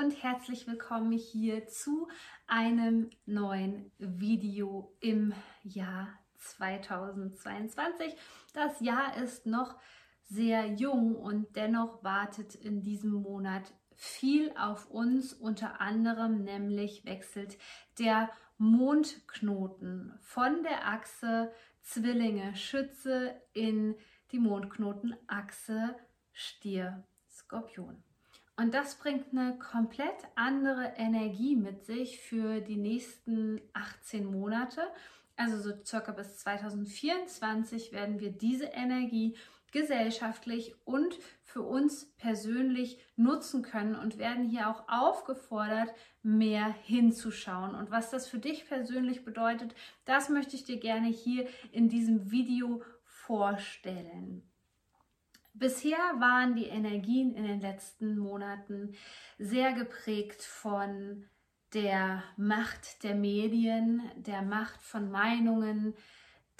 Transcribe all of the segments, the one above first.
Und herzlich willkommen hier zu einem neuen Video im Jahr 2022. Das Jahr ist noch sehr jung und dennoch wartet in diesem Monat viel auf uns. Unter anderem nämlich wechselt der Mondknoten von der Achse Zwillinge Schütze in die Mondknotenachse Stier Skorpion. Und das bringt eine komplett andere Energie mit sich für die nächsten 18 Monate. Also so circa bis 2024 werden wir diese Energie gesellschaftlich und für uns persönlich nutzen können und werden hier auch aufgefordert, mehr hinzuschauen. Und was das für dich persönlich bedeutet, das möchte ich dir gerne hier in diesem Video vorstellen. Bisher waren die Energien in den letzten Monaten sehr geprägt von der Macht der Medien, der Macht von Meinungen,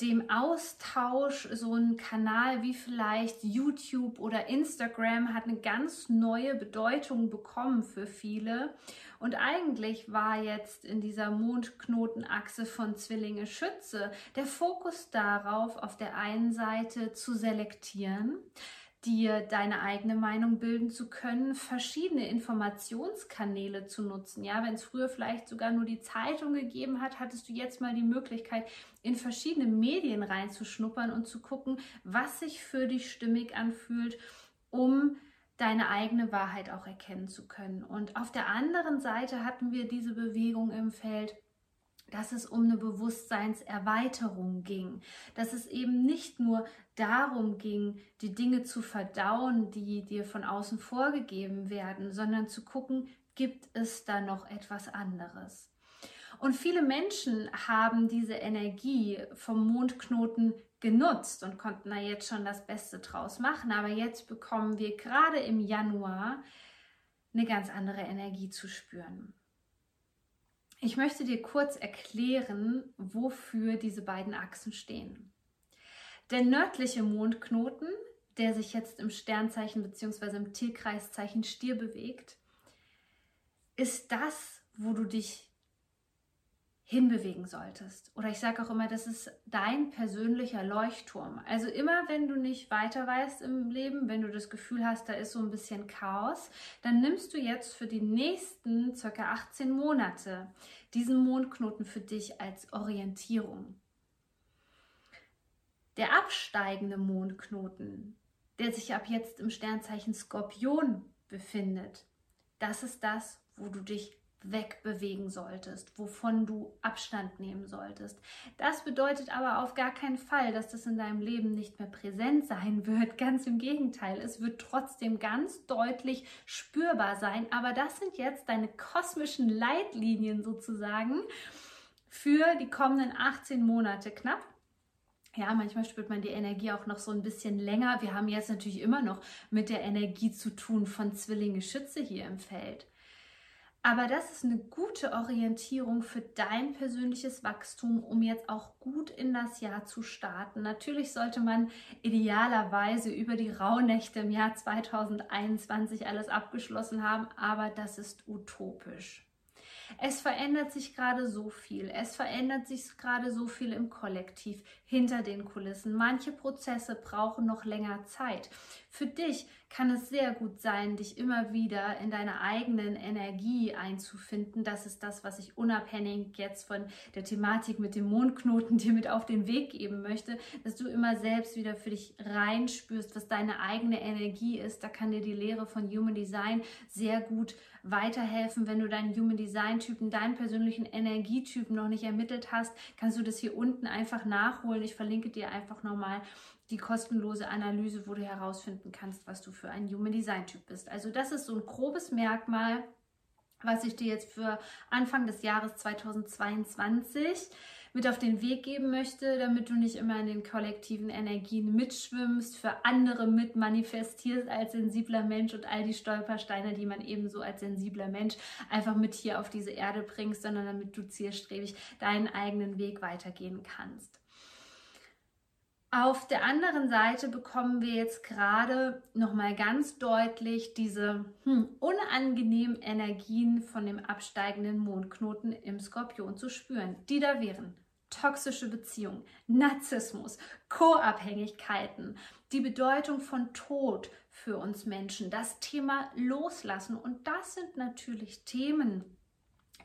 dem Austausch, so ein Kanal wie vielleicht YouTube oder Instagram hat eine ganz neue Bedeutung bekommen für viele. Und eigentlich war jetzt in dieser Mondknotenachse von Zwillinge Schütze der Fokus darauf, auf der einen Seite zu selektieren, dir deine eigene Meinung bilden zu können, verschiedene Informationskanäle zu nutzen. Ja, wenn es früher vielleicht sogar nur die Zeitung gegeben hat, hattest du jetzt mal die Möglichkeit, in verschiedene Medien reinzuschnuppern und zu gucken, was sich für dich stimmig anfühlt, um deine eigene Wahrheit auch erkennen zu können. Und auf der anderen Seite hatten wir diese Bewegung im Feld dass es um eine Bewusstseinserweiterung ging, dass es eben nicht nur darum ging, die Dinge zu verdauen, die dir von außen vorgegeben werden, sondern zu gucken, gibt es da noch etwas anderes. Und viele Menschen haben diese Energie vom Mondknoten genutzt und konnten da jetzt schon das Beste draus machen. Aber jetzt bekommen wir gerade im Januar eine ganz andere Energie zu spüren. Ich möchte dir kurz erklären, wofür diese beiden Achsen stehen. Der nördliche Mondknoten, der sich jetzt im Sternzeichen bzw. im Tierkreiszeichen Stier bewegt, ist das, wo du dich hinbewegen solltest. Oder ich sage auch immer, das ist dein persönlicher Leuchtturm. Also immer, wenn du nicht weiter weißt im Leben, wenn du das Gefühl hast, da ist so ein bisschen Chaos, dann nimmst du jetzt für die nächsten circa 18 Monate diesen Mondknoten für dich als Orientierung. Der absteigende Mondknoten, der sich ab jetzt im Sternzeichen Skorpion befindet, das ist das, wo du dich wegbewegen solltest, wovon du Abstand nehmen solltest. Das bedeutet aber auf gar keinen Fall, dass das in deinem Leben nicht mehr präsent sein wird. Ganz im Gegenteil, es wird trotzdem ganz deutlich spürbar sein. Aber das sind jetzt deine kosmischen Leitlinien sozusagen für die kommenden 18 Monate knapp. Ja, manchmal spürt man die Energie auch noch so ein bisschen länger. Wir haben jetzt natürlich immer noch mit der Energie zu tun von Zwillinge Schütze hier im Feld. Aber das ist eine gute Orientierung für dein persönliches Wachstum, um jetzt auch gut in das Jahr zu starten. Natürlich sollte man idealerweise über die Rauhnächte im Jahr 2021 alles abgeschlossen haben, aber das ist utopisch. Es verändert sich gerade so viel. Es verändert sich gerade so viel im Kollektiv, hinter den Kulissen. Manche Prozesse brauchen noch länger Zeit. Für dich kann es sehr gut sein, dich immer wieder in deiner eigenen Energie einzufinden. Das ist das, was ich unabhängig jetzt von der Thematik mit dem Mondknoten dir mit auf den Weg geben möchte, dass du immer selbst wieder für dich reinspürst, was deine eigene Energie ist. Da kann dir die Lehre von Human Design sehr gut weiterhelfen. Wenn du deinen Human Design Typen, deinen persönlichen Energietypen noch nicht ermittelt hast, kannst du das hier unten einfach nachholen. Ich verlinke dir einfach nochmal die kostenlose Analyse, wo du herausfinden kannst, was du für ein Human Design Typ bist. Also das ist so ein grobes Merkmal, was ich dir jetzt für Anfang des Jahres 2022 mit auf den Weg geben möchte, damit du nicht immer in den kollektiven Energien mitschwimmst, für andere mit manifestierst als sensibler Mensch und all die Stolpersteine, die man ebenso als sensibler Mensch einfach mit hier auf diese Erde bringst, sondern damit du zielstrebig deinen eigenen Weg weitergehen kannst. Auf der anderen Seite bekommen wir jetzt gerade noch mal ganz deutlich diese hm, unangenehmen Energien von dem absteigenden Mondknoten im Skorpion zu spüren, die da wären toxische Beziehungen, Narzissmus, Co-Abhängigkeiten, die Bedeutung von Tod für uns Menschen, das Thema Loslassen und das sind natürlich Themen,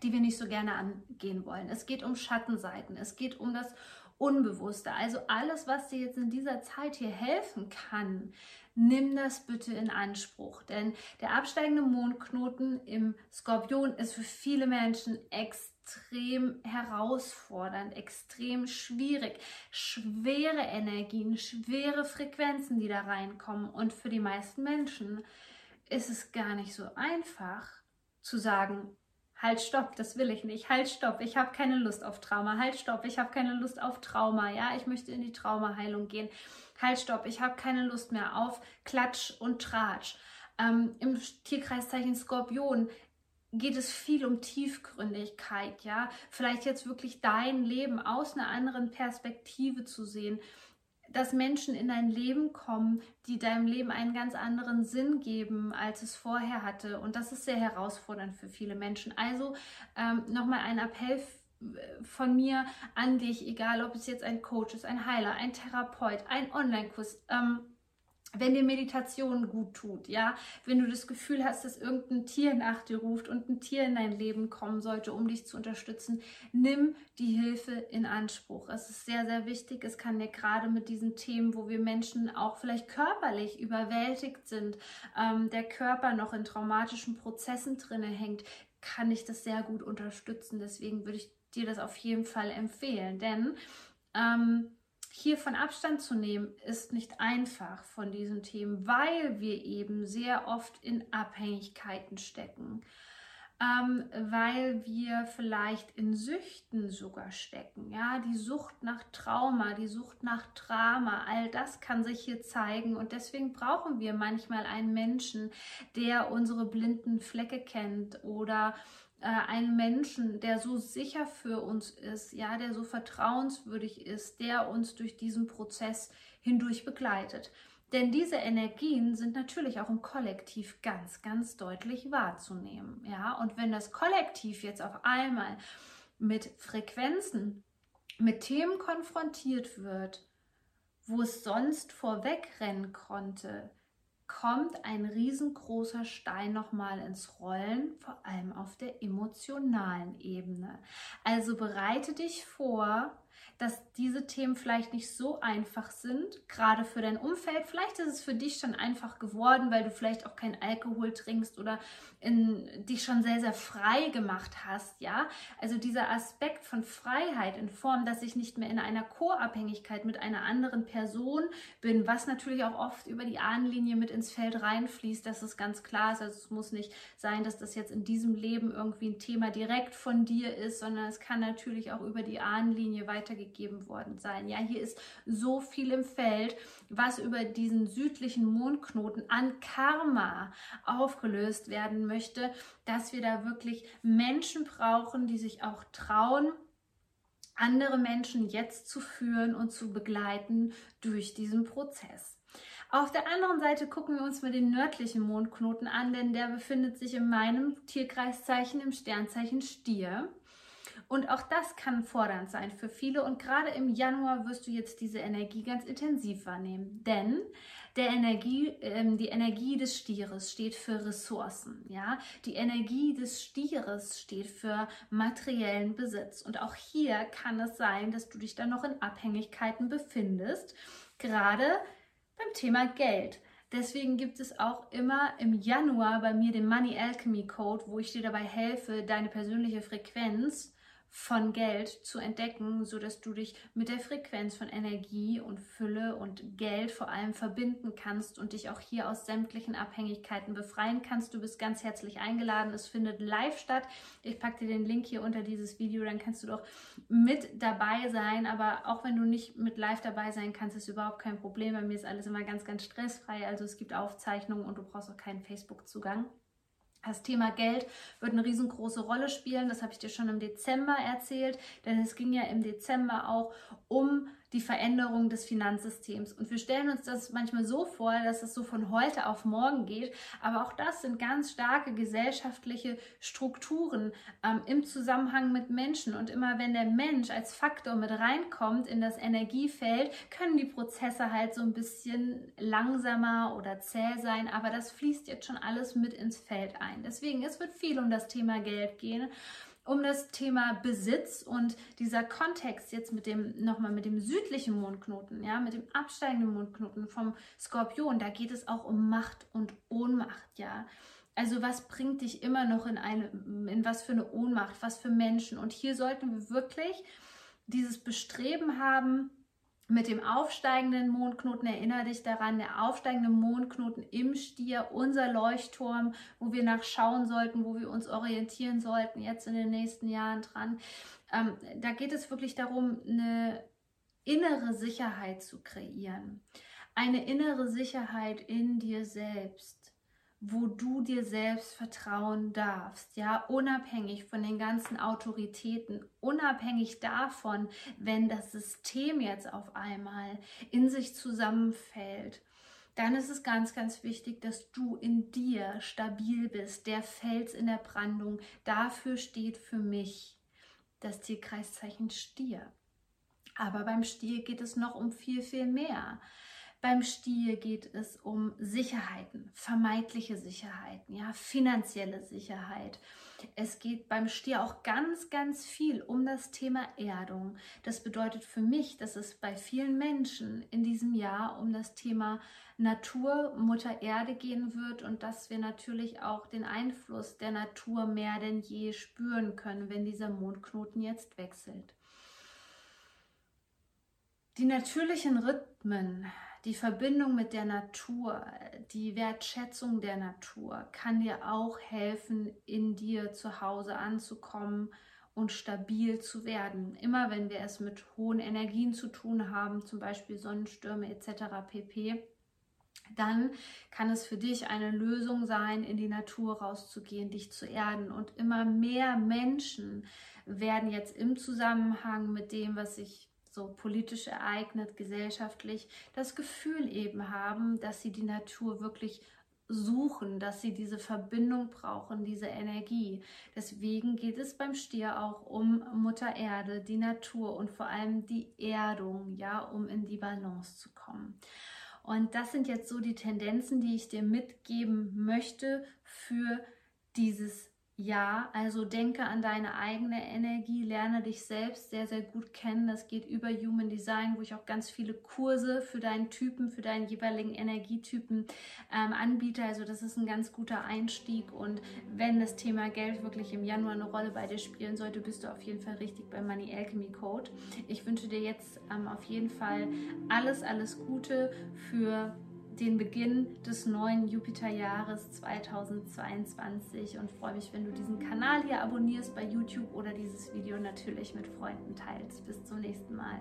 die wir nicht so gerne angehen wollen. Es geht um Schattenseiten, es geht um das Unbewusste. Also alles, was dir jetzt in dieser Zeit hier helfen kann, nimm das bitte in Anspruch. Denn der absteigende Mondknoten im Skorpion ist für viele Menschen extrem herausfordernd, extrem schwierig. Schwere Energien, schwere Frequenzen, die da reinkommen. Und für die meisten Menschen ist es gar nicht so einfach zu sagen, Halt, stopp, das will ich nicht. Halt, stopp, ich habe keine Lust auf Trauma. Halt, stopp, ich habe keine Lust auf Trauma. Ja, ich möchte in die Traumaheilung gehen. Halt, stopp, ich habe keine Lust mehr auf Klatsch und Tratsch. Ähm, Im Tierkreiszeichen Skorpion geht es viel um Tiefgründigkeit, ja. Vielleicht jetzt wirklich dein Leben aus einer anderen Perspektive zu sehen dass Menschen in dein Leben kommen, die deinem Leben einen ganz anderen Sinn geben, als es vorher hatte. Und das ist sehr herausfordernd für viele Menschen. Also ähm, nochmal ein Appell von mir an dich, egal ob es jetzt ein Coach ist, ein Heiler, ein Therapeut, ein Online-Kurs. Ähm, wenn dir Meditation gut tut, ja, wenn du das Gefühl hast, dass irgendein Tier nach dir ruft und ein Tier in dein Leben kommen sollte, um dich zu unterstützen, nimm die Hilfe in Anspruch. Es ist sehr, sehr wichtig. Es kann dir gerade mit diesen Themen, wo wir Menschen auch vielleicht körperlich überwältigt sind, ähm, der Körper noch in traumatischen Prozessen drinne hängt, kann ich das sehr gut unterstützen. Deswegen würde ich dir das auf jeden Fall empfehlen, denn ähm, hiervon Abstand zu nehmen, ist nicht einfach von diesen Themen, weil wir eben sehr oft in Abhängigkeiten stecken, ähm, weil wir vielleicht in Süchten sogar stecken. Ja, die Sucht nach Trauma, die Sucht nach Drama, all das kann sich hier zeigen und deswegen brauchen wir manchmal einen Menschen, der unsere blinden Flecke kennt oder äh, einen Menschen, der so sicher für uns ist, ja, der so vertrauenswürdig ist, der uns durch diesen Prozess hindurch begleitet. Denn diese Energien sind natürlich auch im Kollektiv ganz, ganz deutlich wahrzunehmen. Ja, und wenn das Kollektiv jetzt auf einmal mit Frequenzen, mit Themen konfrontiert wird, wo es sonst vorwegrennen konnte, kommt ein riesengroßer Stein nochmal ins Rollen, vor allem auf der emotionalen Ebene. Also bereite dich vor, dass diese Themen vielleicht nicht so einfach sind, gerade für dein Umfeld. Vielleicht ist es für dich schon einfach geworden, weil du vielleicht auch keinen Alkohol trinkst oder in, dich schon sehr, sehr frei gemacht hast, ja. Also dieser Aspekt von Freiheit in Form, dass ich nicht mehr in einer Co-Abhängigkeit mit einer anderen Person bin, was natürlich auch oft über die Ahnenlinie mit ins Feld reinfließt, dass es ganz klar ist. Also es muss nicht sein, dass das jetzt in diesem Leben irgendwie ein Thema direkt von dir ist, sondern es kann natürlich auch über die Ahnenlinie weitergehen gegeben worden sein. Ja, hier ist so viel im Feld, was über diesen südlichen Mondknoten an Karma aufgelöst werden möchte, dass wir da wirklich Menschen brauchen, die sich auch trauen, andere Menschen jetzt zu führen und zu begleiten durch diesen Prozess. Auf der anderen Seite gucken wir uns mal den nördlichen Mondknoten an, denn der befindet sich in meinem Tierkreiszeichen im Sternzeichen Stier. Und auch das kann fordernd sein für viele. Und gerade im Januar wirst du jetzt diese Energie ganz intensiv wahrnehmen. Denn der Energie, äh, die Energie des Stieres steht für Ressourcen. Ja? Die Energie des Stieres steht für materiellen Besitz. Und auch hier kann es sein, dass du dich dann noch in Abhängigkeiten befindest. Gerade beim Thema Geld. Deswegen gibt es auch immer im Januar bei mir den Money Alchemy Code, wo ich dir dabei helfe, deine persönliche Frequenz von Geld zu entdecken, so dass du dich mit der Frequenz von Energie und Fülle und Geld vor allem verbinden kannst und dich auch hier aus sämtlichen Abhängigkeiten befreien kannst. Du bist ganz herzlich eingeladen. Es findet live statt. Ich packe dir den Link hier unter dieses Video, dann kannst du doch mit dabei sein. Aber auch wenn du nicht mit live dabei sein kannst, ist überhaupt kein Problem. Bei mir ist alles immer ganz, ganz stressfrei. Also es gibt Aufzeichnungen und du brauchst auch keinen Facebook-Zugang. Das Thema Geld wird eine riesengroße Rolle spielen. Das habe ich dir schon im Dezember erzählt, denn es ging ja im Dezember auch um die Veränderung des Finanzsystems. Und wir stellen uns das manchmal so vor, dass es so von heute auf morgen geht. Aber auch das sind ganz starke gesellschaftliche Strukturen ähm, im Zusammenhang mit Menschen. Und immer wenn der Mensch als Faktor mit reinkommt in das Energiefeld, können die Prozesse halt so ein bisschen langsamer oder zäh sein. Aber das fließt jetzt schon alles mit ins Feld ein. Deswegen, es wird viel um das Thema Geld gehen um das Thema Besitz und dieser Kontext jetzt mit dem nochmal mit dem südlichen Mondknoten, ja, mit dem absteigenden Mondknoten vom Skorpion, da geht es auch um Macht und Ohnmacht, ja. Also was bringt dich immer noch in eine, in was für eine Ohnmacht, was für Menschen? Und hier sollten wir wirklich dieses Bestreben haben, mit dem aufsteigenden Mondknoten, erinnere dich daran, der aufsteigende Mondknoten im Stier, unser Leuchtturm, wo wir nachschauen sollten, wo wir uns orientieren sollten, jetzt in den nächsten Jahren dran. Ähm, da geht es wirklich darum, eine innere Sicherheit zu kreieren. Eine innere Sicherheit in dir selbst wo du dir selbst vertrauen darfst, ja, unabhängig von den ganzen Autoritäten, unabhängig davon, wenn das System jetzt auf einmal in sich zusammenfällt, dann ist es ganz, ganz wichtig, dass du in dir stabil bist, der Fels in der Brandung. Dafür steht für mich das Tierkreiszeichen Stier. Aber beim Stier geht es noch um viel, viel mehr. Beim Stier geht es um Sicherheiten, vermeidliche Sicherheiten, ja, finanzielle Sicherheit. Es geht beim Stier auch ganz, ganz viel um das Thema Erdung. Das bedeutet für mich, dass es bei vielen Menschen in diesem Jahr um das Thema Natur, Mutter Erde gehen wird und dass wir natürlich auch den Einfluss der Natur mehr denn je spüren können, wenn dieser Mondknoten jetzt wechselt. Die natürlichen Rhythmen die Verbindung mit der Natur, die Wertschätzung der Natur kann dir auch helfen, in dir zu Hause anzukommen und stabil zu werden. Immer wenn wir es mit hohen Energien zu tun haben, zum Beispiel Sonnenstürme etc. pp., dann kann es für dich eine Lösung sein, in die Natur rauszugehen, dich zu erden. Und immer mehr Menschen werden jetzt im Zusammenhang mit dem, was ich so politisch ereignet, gesellschaftlich, das Gefühl eben haben, dass sie die Natur wirklich suchen, dass sie diese Verbindung brauchen, diese Energie. Deswegen geht es beim Stier auch um Mutter Erde, die Natur und vor allem die Erdung, ja, um in die Balance zu kommen. Und das sind jetzt so die Tendenzen, die ich dir mitgeben möchte für dieses ja, also denke an deine eigene Energie, lerne dich selbst sehr, sehr gut kennen. Das geht über Human Design, wo ich auch ganz viele Kurse für deinen Typen, für deinen jeweiligen Energietypen ähm, anbiete. Also das ist ein ganz guter Einstieg. Und wenn das Thema Geld wirklich im Januar eine Rolle bei dir spielen sollte, bist du auf jeden Fall richtig beim Money Alchemy Code. Ich wünsche dir jetzt ähm, auf jeden Fall alles, alles Gute für den Beginn des neuen Jupiterjahres 2022 und freue mich, wenn du diesen Kanal hier abonnierst bei YouTube oder dieses Video natürlich mit Freunden teilst. Bis zum nächsten Mal.